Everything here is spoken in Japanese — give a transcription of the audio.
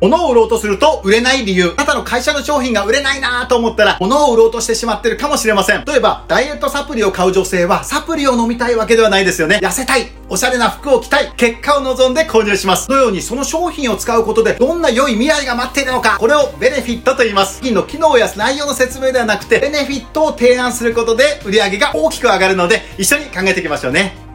物を売ろうとすると売れない理由。あなたの会社の商品が売れないなと思ったら、物を売ろうとしてしまってるかもしれません。例えば、ダイエットサプリを買う女性は、サプリを飲みたいわけではないですよね。痩せたいおしゃれな服を着たい結果を望んで購入します。のように、その商品を使うことで、どんな良い未来が待っているのか、これをベネフィットと言います。商品の機能や内容の説明ではなくて、ベネフィットを提案することで、売り上げが大きく上がるので、一緒に考えていきましょうね。